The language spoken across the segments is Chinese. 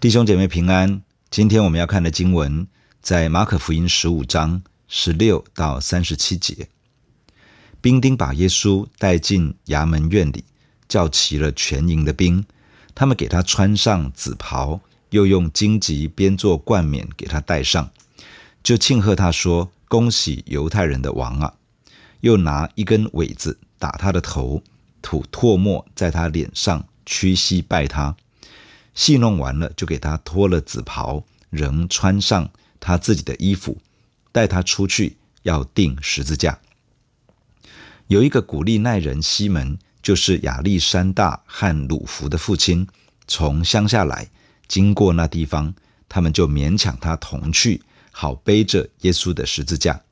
弟兄姐妹平安，今天我们要看的经文在马可福音十五章十六到三十七节。兵丁把耶稣带进衙门院里，叫齐了全营的兵，他们给他穿上紫袍，又用荆棘编做冠冕给他戴上，就庆贺他说：“恭喜犹太人的王啊！”又拿一根苇子打他的头，吐唾沫在他脸上，屈膝拜他。戏弄完了，就给他脱了紫袍，仍穿上他自己的衣服，带他出去，要钉十字架。有一个古利奈人西门，就是亚历山大和鲁孚的父亲，从乡下来，经过那地方，他们就勉强他同去，好背着耶稣的十字架。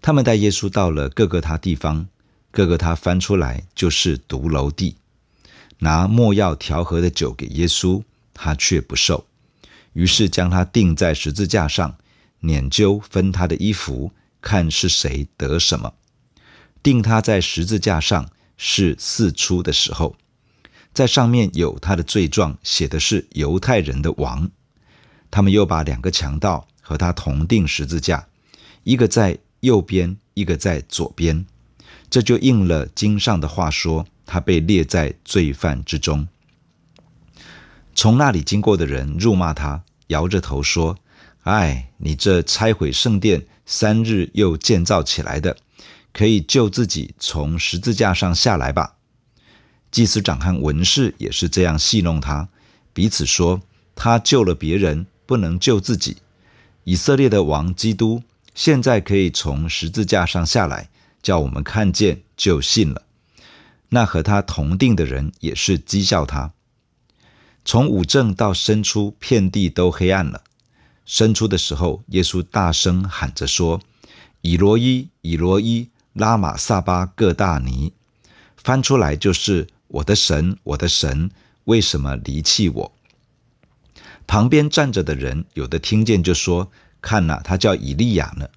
他们带耶稣到了各个他地方，各个他翻出来就是独楼地。拿莫药调和的酒给耶稣，他却不受，于是将他钉在十字架上，捻阄分他的衣服，看是谁得什么。钉他在十字架上是四出的时候，在上面有他的罪状，写的是犹太人的王。他们又把两个强盗和他同钉十字架，一个在右边，一个在左边。这就应了经上的话说。他被列在罪犯之中。从那里经过的人辱骂他，摇着头说：“唉，你这拆毁圣殿三日又建造起来的，可以救自己从十字架上下来吧。”祭司长和文士也是这样戏弄他，彼此说：“他救了别人，不能救自己。以色列的王基督现在可以从十字架上下来，叫我们看见就信了。”那和他同定的人也是讥笑他。从五正到申初，遍地都黑暗了。申初的时候，耶稣大声喊着说：“以罗伊，以罗伊，拉玛撒巴各大尼。”翻出来就是：“我的神，我的神，为什么离弃我？”旁边站着的人有的听见就说：“看哪，他叫以利亚呢。”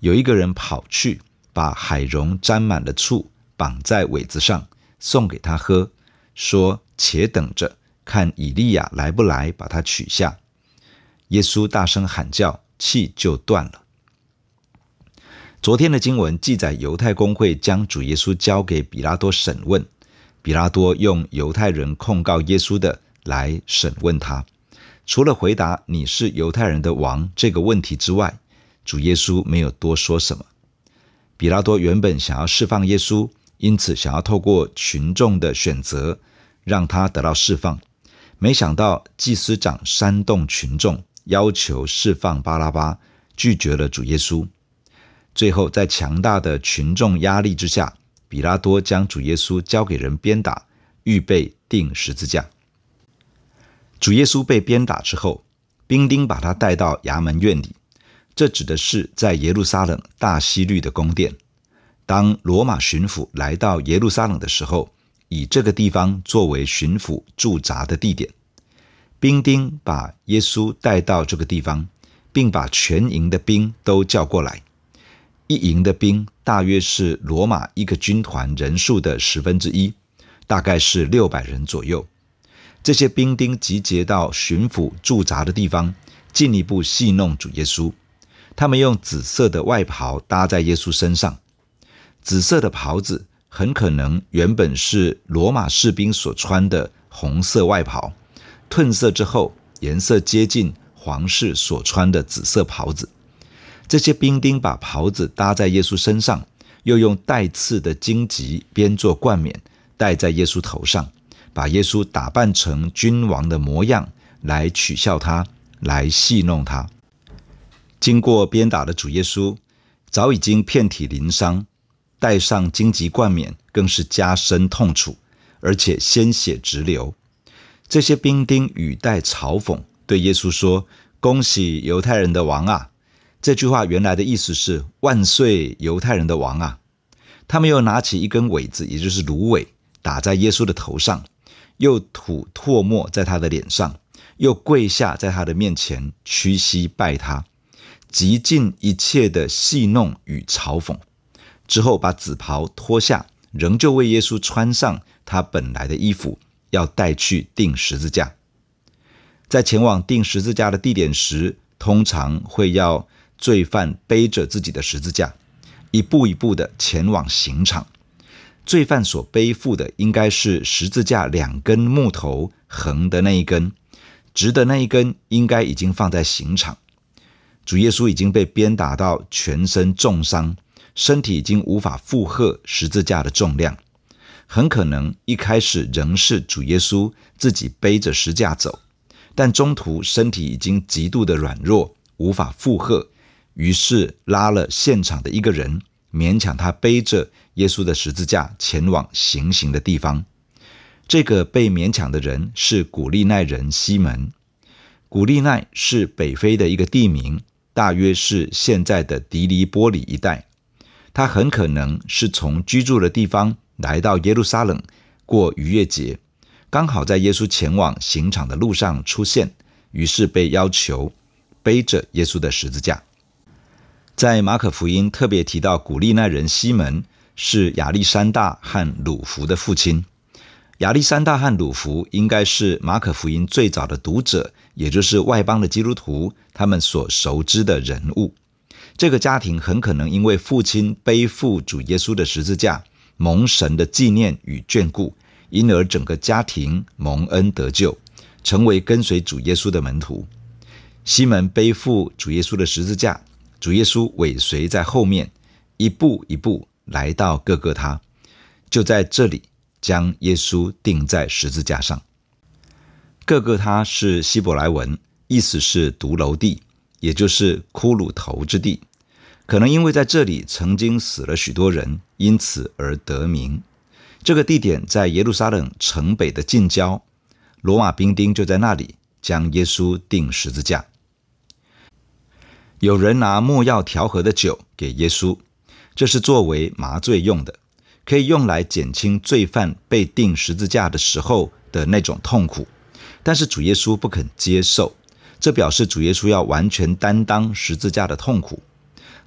有一个人跑去，把海蓉沾满了醋。绑在苇子上，送给他喝，说：“且等着，看以利亚来不来，把他取下。”耶稣大声喊叫，气就断了。昨天的经文记载，犹太公会将主耶稣交给比拉多审问，比拉多用犹太人控告耶稣的来审问他。除了回答“你是犹太人的王”这个问题之外，主耶稣没有多说什么。比拉多原本想要释放耶稣。因此，想要透过群众的选择让他得到释放，没想到祭司长煽动群众，要求释放巴拉巴，拒绝了主耶稣。最后，在强大的群众压力之下，比拉多将主耶稣交给人鞭打，预备钉十字架。主耶稣被鞭打之后，兵丁把他带到衙门院里，这指的是在耶路撒冷大希律的宫殿。当罗马巡抚来到耶路撒冷的时候，以这个地方作为巡抚驻扎的地点，兵丁把耶稣带到这个地方，并把全营的兵都叫过来。一营的兵大约是罗马一个军团人数的十分之一，大概是六百人左右。这些兵丁集结到巡抚驻扎的地方，进一步戏弄主耶稣。他们用紫色的外袍搭在耶稣身上。紫色的袍子很可能原本是罗马士兵所穿的红色外袍，褪色之后颜色接近皇室所穿的紫色袍子。这些兵丁把袍子搭在耶稣身上，又用带刺的荆棘编做冠冕戴在耶稣头上，把耶稣打扮成君王的模样来取笑他，来戏弄他。经过鞭打的主耶稣早已经遍体鳞伤。戴上荆棘冠冕，更是加深痛楚，而且鲜血直流。这些兵丁语带嘲讽，对耶稣说：“恭喜犹太人的王啊！”这句话原来的意思是“万岁，犹太人的王啊！”他们又拿起一根苇子，也就是芦苇，打在耶稣的头上，又吐唾沫在他的脸上，又跪下在他的面前屈膝拜他，极尽一切的戏弄与嘲讽。之后，把紫袍脱下，仍旧为耶稣穿上他本来的衣服，要带去钉十字架。在前往钉十字架的地点时，通常会要罪犯背着自己的十字架，一步一步的前往刑场。罪犯所背负的应该是十字架两根木头，横的那一根，直的那一根应该已经放在刑场。主耶稣已经被鞭打到全身重伤，身体已经无法负荷十字架的重量，很可能一开始仍是主耶稣自己背着十字架走，但中途身体已经极度的软弱，无法负荷，于是拉了现场的一个人，勉强他背着耶稣的十字架前往行刑的地方。这个被勉强的人是古利奈人西门。古利奈是北非的一个地名。大约是现在的底利波里一带，他很可能是从居住的地方来到耶路撒冷过逾越节，刚好在耶稣前往刑场的路上出现，于是被要求背着耶稣的十字架。在马可福音特别提到古利奈人西门是亚历山大和鲁弗的父亲。亚历山大和鲁弗应该是马可福音最早的读者，也就是外邦的基督徒，他们所熟知的人物。这个家庭很可能因为父亲背负主耶稣的十字架，蒙神的纪念与眷顾，因而整个家庭蒙恩得救，成为跟随主耶稣的门徒。西门背负主耶稣的十字架，主耶稣尾随在后面，一步一步来到各各他，就在这里。将耶稣钉在十字架上。各各他是希伯来文，意思是独楼地，也就是骷髅头之地。可能因为在这里曾经死了许多人，因此而得名。这个地点在耶路撒冷城北的近郊，罗马兵丁就在那里将耶稣钉十字架。有人拿没药调和的酒给耶稣，这是作为麻醉用的。可以用来减轻罪犯被钉十字架的时候的那种痛苦，但是主耶稣不肯接受，这表示主耶稣要完全担当十字架的痛苦。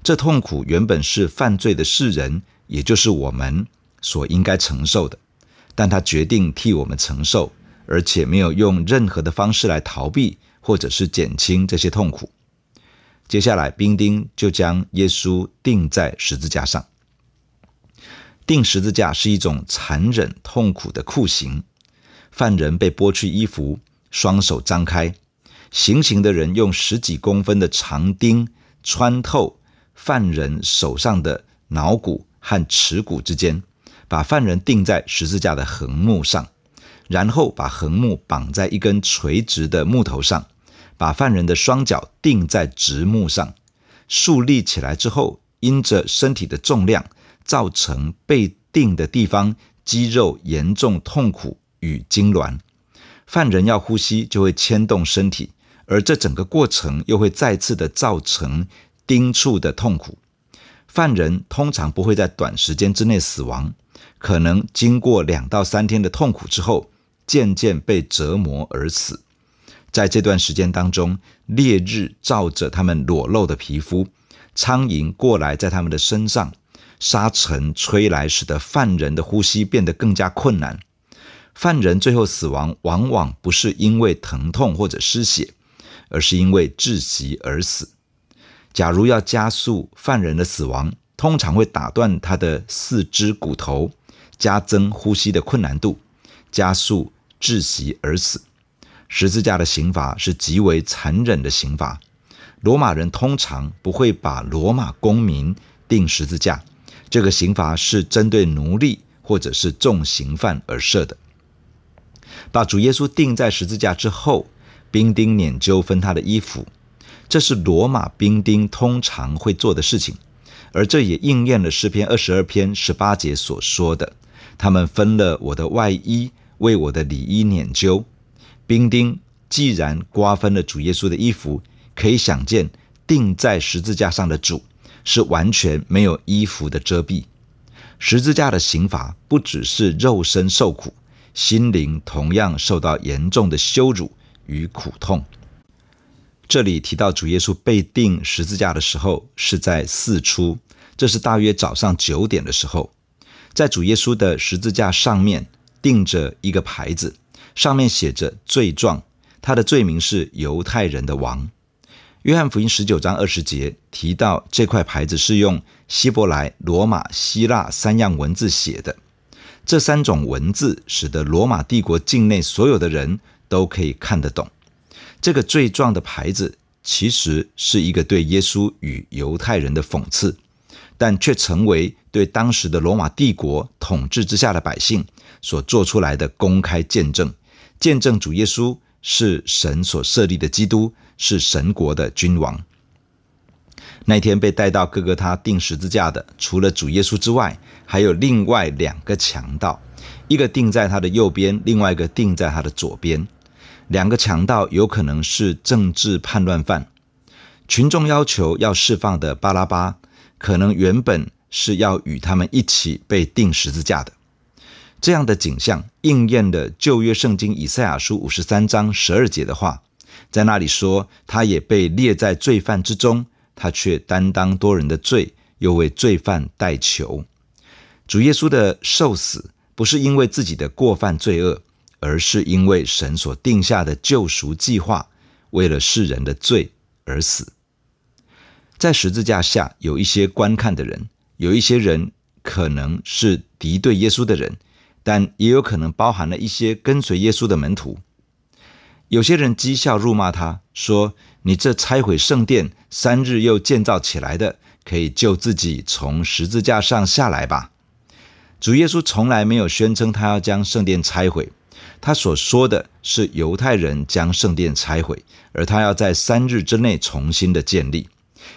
这痛苦原本是犯罪的世人，也就是我们所应该承受的，但他决定替我们承受，而且没有用任何的方式来逃避或者是减轻这些痛苦。接下来，兵丁就将耶稣钉在十字架上。钉十字架是一种残忍痛苦的酷刑，犯人被剥去衣服，双手张开，行刑的人用十几公分的长钉穿透犯人手上的脑骨和耻骨之间，把犯人钉在十字架的横木上，然后把横木绑在一根垂直的木头上，把犯人的双脚钉在直木上，竖立起来之后，因着身体的重量。造成被钉的地方肌肉严重痛苦与痉挛，犯人要呼吸就会牵动身体，而这整个过程又会再次的造成钉触的痛苦。犯人通常不会在短时间之内死亡，可能经过两到三天的痛苦之后，渐渐被折磨而死。在这段时间当中，烈日照着他们裸露的皮肤，苍蝇过来在他们的身上。沙尘吹来，使得犯人的呼吸变得更加困难。犯人最后死亡，往往不是因为疼痛或者失血，而是因为窒息而死。假如要加速犯人的死亡，通常会打断他的四肢骨头，加增呼吸的困难度，加速窒息而死。十字架的刑罚是极为残忍的刑罚。罗马人通常不会把罗马公民钉十字架。这个刑罚是针对奴隶或者是重刑犯而设的。把主耶稣钉在十字架之后，兵丁拈阄分他的衣服，这是罗马兵丁通常会做的事情，而这也应验了诗篇二十二篇十八节所说的：“他们分了我的外衣，为我的里衣拈阄。”兵丁既然瓜分了主耶稣的衣服，可以想见钉在十字架上的主。是完全没有衣服的遮蔽。十字架的刑罚不只是肉身受苦，心灵同样受到严重的羞辱与苦痛。这里提到主耶稣被钉十字架的时候是在四初，这是大约早上九点的时候，在主耶稣的十字架上面钉着一个牌子，上面写着罪状，他的罪名是犹太人的王。约翰福音十九章二十节提到，这块牌子是用希伯来、罗马、希腊三样文字写的。这三种文字使得罗马帝国境内所有的人都可以看得懂。这个罪状的牌子其实是一个对耶稣与犹太人的讽刺，但却成为对当时的罗马帝国统治之下的百姓所做出来的公开见证，见证主耶稣是神所设立的基督。是神国的君王。那天被带到各各他钉十字架的，除了主耶稣之外，还有另外两个强盗，一个钉在他的右边，另外一个钉在他的左边。两个强盗有可能是政治叛乱犯。群众要求要释放的巴拉巴，可能原本是要与他们一起被钉十字架的。这样的景象应验了旧约圣经以赛亚书五十三章十二节的话。在那里说，他也被列在罪犯之中，他却担当多人的罪，又为罪犯代求。主耶稣的受死不是因为自己的过犯罪恶，而是因为神所定下的救赎计划，为了世人的罪而死。在十字架下有一些观看的人，有一些人可能是敌对耶稣的人，但也有可能包含了一些跟随耶稣的门徒。有些人讥笑辱骂他，说：“你这拆毁圣殿，三日又建造起来的，可以救自己从十字架上下来吧？”主耶稣从来没有宣称他要将圣殿拆毁，他所说的是犹太人将圣殿拆毁，而他要在三日之内重新的建立，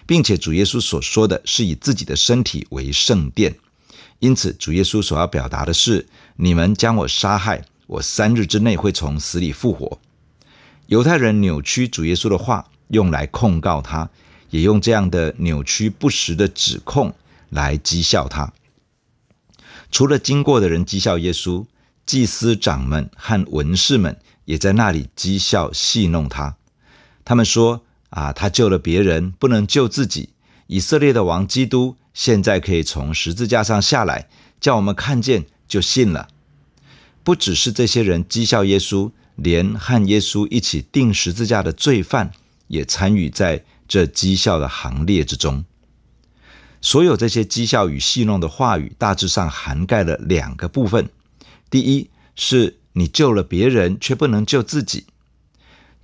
并且主耶稣所说的是以自己的身体为圣殿，因此主耶稣所要表达的是：你们将我杀害，我三日之内会从死里复活。犹太人扭曲主耶稣的话，用来控告他，也用这样的扭曲不实的指控来讥笑他。除了经过的人讥笑耶稣，祭司长们和文士们也在那里讥笑戏弄他。他们说：“啊，他救了别人，不能救自己。以色列的王基督现在可以从十字架上下来，叫我们看见就信了。”不只是这些人讥笑耶稣。连和耶稣一起钉十字架的罪犯也参与在这讥笑的行列之中。所有这些讥笑与戏弄的话语，大致上涵盖了两个部分：第一，是你救了别人，却不能救自己。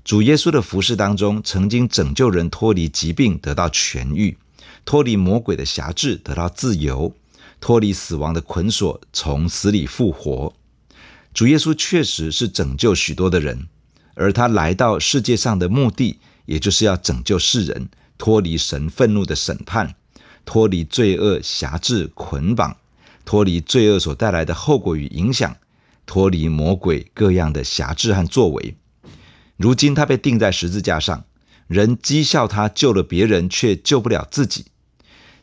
主耶稣的服事当中，曾经拯救人脱离疾病，得到痊愈；脱离魔鬼的辖制，得到自由；脱离死亡的捆锁，从死里复活。主耶稣确实是拯救许多的人，而他来到世界上的目的，也就是要拯救世人脱离神愤怒的审判，脱离罪恶辖制捆绑，脱离罪恶所带来的后果与影响，脱离魔鬼各样的辖制和作为。如今他被钉在十字架上，人讥笑他救了别人，却救不了自己。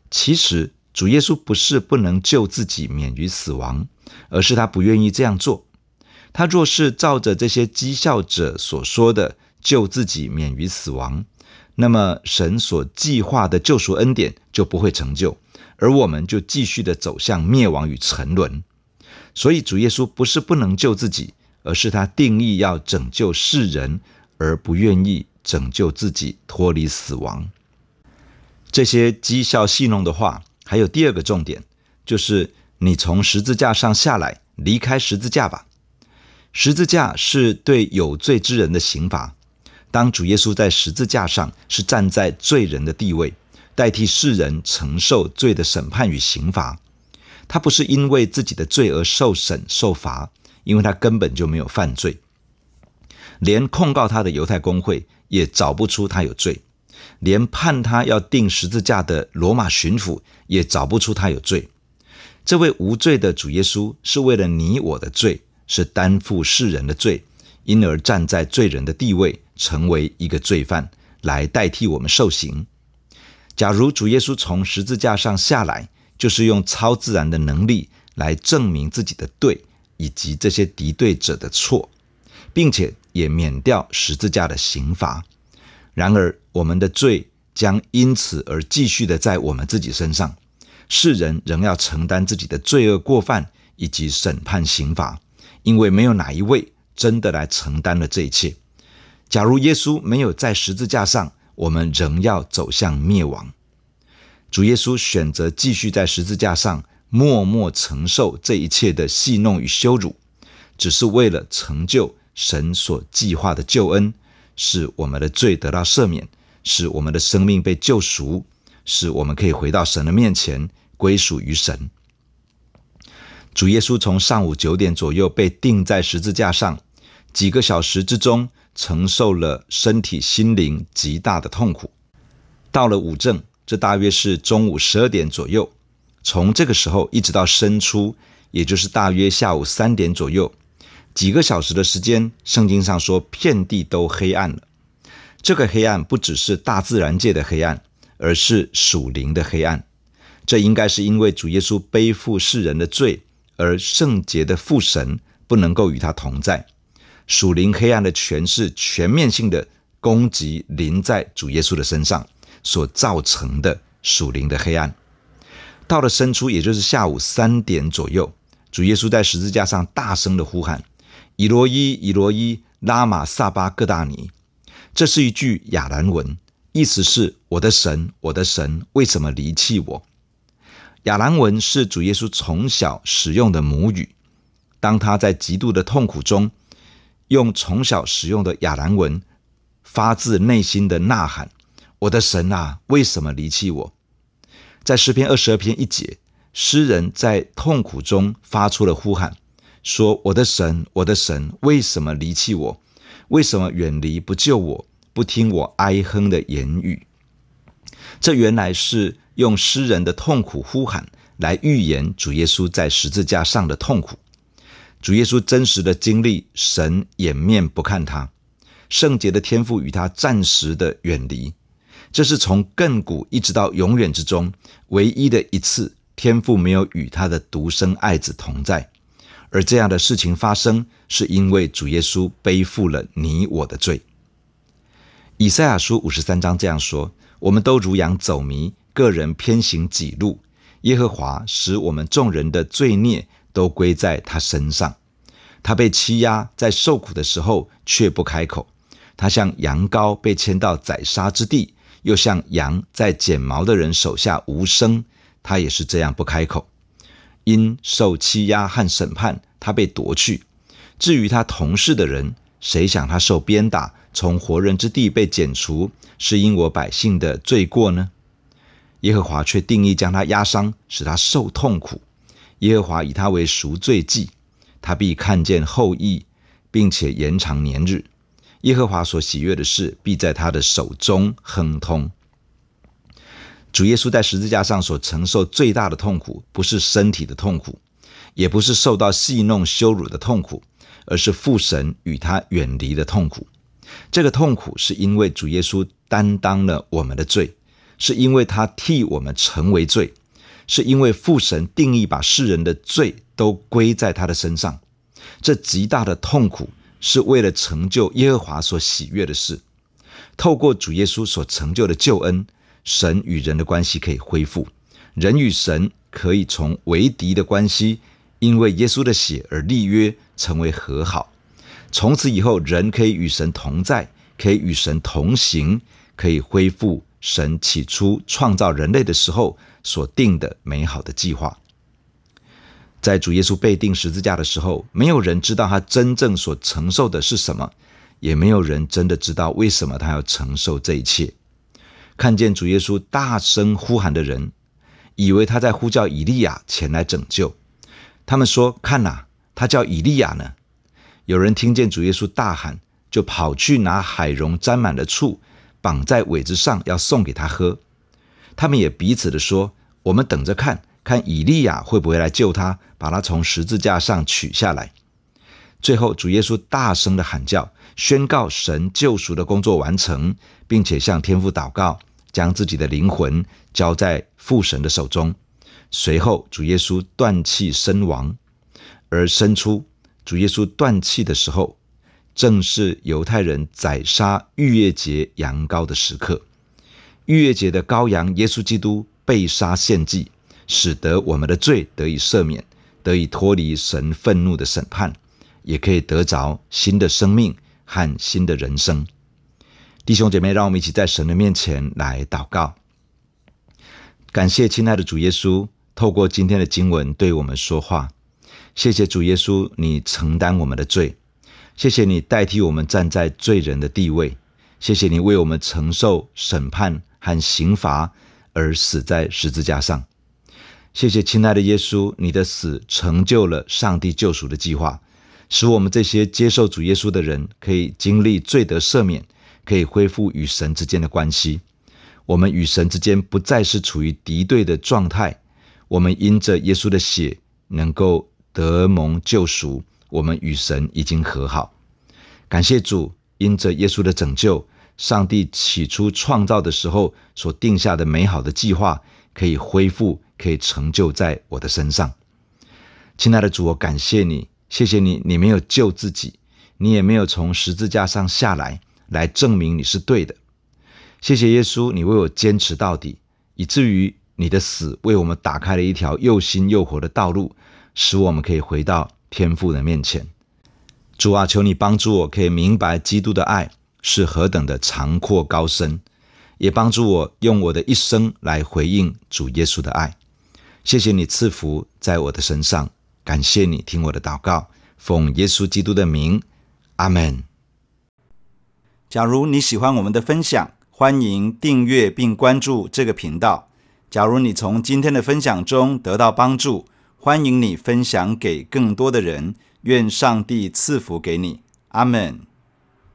其实主耶稣不是不能救自己免于死亡，而是他不愿意这样做。他若是照着这些讥笑者所说的救自己免于死亡，那么神所计划的救赎恩典就不会成就，而我们就继续的走向灭亡与沉沦。所以主耶稣不是不能救自己，而是他定义要拯救世人，而不愿意拯救自己脱离死亡。这些讥笑戏弄的话，还有第二个重点，就是你从十字架上下来，离开十字架吧。十字架是对有罪之人的刑罚。当主耶稣在十字架上，是站在罪人的地位，代替世人承受罪的审判与刑罚。他不是因为自己的罪而受审受罚，因为他根本就没有犯罪。连控告他的犹太公会也找不出他有罪，连判他要钉十字架的罗马巡抚也找不出他有罪。这位无罪的主耶稣是为了你我的罪。是担负世人的罪，因而站在罪人的地位，成为一个罪犯，来代替我们受刑。假如主耶稣从十字架上下来，就是用超自然的能力来证明自己的对，以及这些敌对者的错，并且也免掉十字架的刑罚。然而，我们的罪将因此而继续的在我们自己身上，世人仍要承担自己的罪恶过犯以及审判刑罚。因为没有哪一位真的来承担了这一切。假如耶稣没有在十字架上，我们仍要走向灭亡。主耶稣选择继续在十字架上默默承受这一切的戏弄与羞辱，只是为了成就神所计划的救恩，使我们的罪得到赦免，使我们的生命被救赎，使我们可以回到神的面前，归属于神。主耶稣从上午九点左右被钉在十字架上，几个小时之中承受了身体心灵极大的痛苦。到了午正。这大约是中午十二点左右，从这个时候一直到申初，也就是大约下午三点左右，几个小时的时间，圣经上说遍地都黑暗了。这个黑暗不只是大自然界的黑暗，而是属灵的黑暗。这应该是因为主耶稣背负世人的罪，而圣洁的父神不能够与他同在。属灵黑暗的权势全面性的攻击临在主耶稣的身上。所造成的属灵的黑暗，到了申初，也就是下午三点左右，主耶稣在十字架上大声的呼喊：“以罗伊，以罗伊，拉玛撒巴各大尼。”这是一句亚兰文，意思是“我的神，我的神，为什么离弃我？”亚兰文是主耶稣从小使用的母语。当他在极度的痛苦中，用从小使用的亚兰文，发自内心的呐喊。我的神啊，为什么离弃我？在诗篇二十二篇一节，诗人在痛苦中发出了呼喊，说：“我的神，我的神，为什么离弃我？为什么远离不救我，不听我哀哼的言语？”这原来是用诗人的痛苦呼喊来预言主耶稣在十字架上的痛苦。主耶稣真实的经历，神掩面不看他，圣洁的天赋与他暂时的远离。这是从亘古一直到永远之中唯一的一次，天父没有与他的独生爱子同在。而这样的事情发生，是因为主耶稣背负了你我的罪。以赛亚书五十三章这样说：“我们都如羊走迷，个人偏行己路。耶和华使我们众人的罪孽都归在他身上。他被欺压，在受苦的时候却不开口。他像羊羔被牵到宰杀之地。”又像羊在剪毛的人手下无声，他也是这样不开口。因受欺压和审判，他被夺去。至于他同事的人，谁想他受鞭打，从活人之地被剪除，是因我百姓的罪过呢？耶和华却定义将他压伤，使他受痛苦。耶和华以他为赎罪祭，他必看见后益，并且延长年日。耶和华所喜悦的事，必在他的手中亨通。主耶稣在十字架上所承受最大的痛苦，不是身体的痛苦，也不是受到戏弄羞辱的痛苦，而是父神与他远离的痛苦。这个痛苦是因为主耶稣担当了我们的罪，是因为他替我们成为罪，是因为父神定义把世人的罪都归在他的身上。这极大的痛苦。是为了成就耶和华所喜悦的事，透过主耶稣所成就的救恩，神与人的关系可以恢复，人与神可以从为敌的关系，因为耶稣的血而立约，成为和好。从此以后，人可以与神同在，可以与神同行，可以恢复神起初创造人类的时候所定的美好的计划。在主耶稣被钉十字架的时候，没有人知道他真正所承受的是什么，也没有人真的知道为什么他要承受这一切。看见主耶稣大声呼喊的人，以为他在呼叫以利亚前来拯救。他们说：“看呐，他叫以利亚呢。”有人听见主耶稣大喊，就跑去拿海茸沾满了醋，绑在苇子上，要送给他喝。他们也彼此的说：“我们等着看。”看以利亚会不会来救他，把他从十字架上取下来。最后，主耶稣大声的喊叫，宣告神救赎的工作完成，并且向天父祷告，将自己的灵魂交在父神的手中。随后，主耶稣断气身亡。而申初，主耶稣断气的时候，正是犹太人宰杀逾越节羊羔的时刻。逾越节的羔羊耶稣基督被杀献祭。使得我们的罪得以赦免，得以脱离神愤怒的审判，也可以得着新的生命和新的人生。弟兄姐妹，让我们一起在神的面前来祷告。感谢亲爱的主耶稣，透过今天的经文对我们说话。谢谢主耶稣，你承担我们的罪。谢谢你代替我们站在罪人的地位。谢谢你为我们承受审判和刑罚而死在十字架上。谢谢亲爱的耶稣，你的死成就了上帝救赎的计划，使我们这些接受主耶稣的人可以经历罪得赦免。可以恢复与神之间的关系，我们与神之间不再是处于敌对的状态。我们因着耶稣的血能够得蒙救赎，我们与神已经和好。感谢主，因着耶稣的拯救，上帝起初创造的时候所定下的美好的计划可以恢复，可以成就在我的身上。亲爱的主，我感谢你，谢谢你，你没有救自己，你也没有从十字架上下来。来证明你是对的，谢谢耶稣，你为我坚持到底，以至于你的死为我们打开了一条又新又活的道路，使我们可以回到天父的面前。主啊，求你帮助我，可以明白基督的爱是何等的长阔高深，也帮助我用我的一生来回应主耶稣的爱。谢谢你赐福在我的身上，感谢你听我的祷告，奉耶稣基督的名，阿门。假如你喜欢我们的分享，欢迎订阅并关注这个频道。假如你从今天的分享中得到帮助，欢迎你分享给更多的人。愿上帝赐福给你，阿门。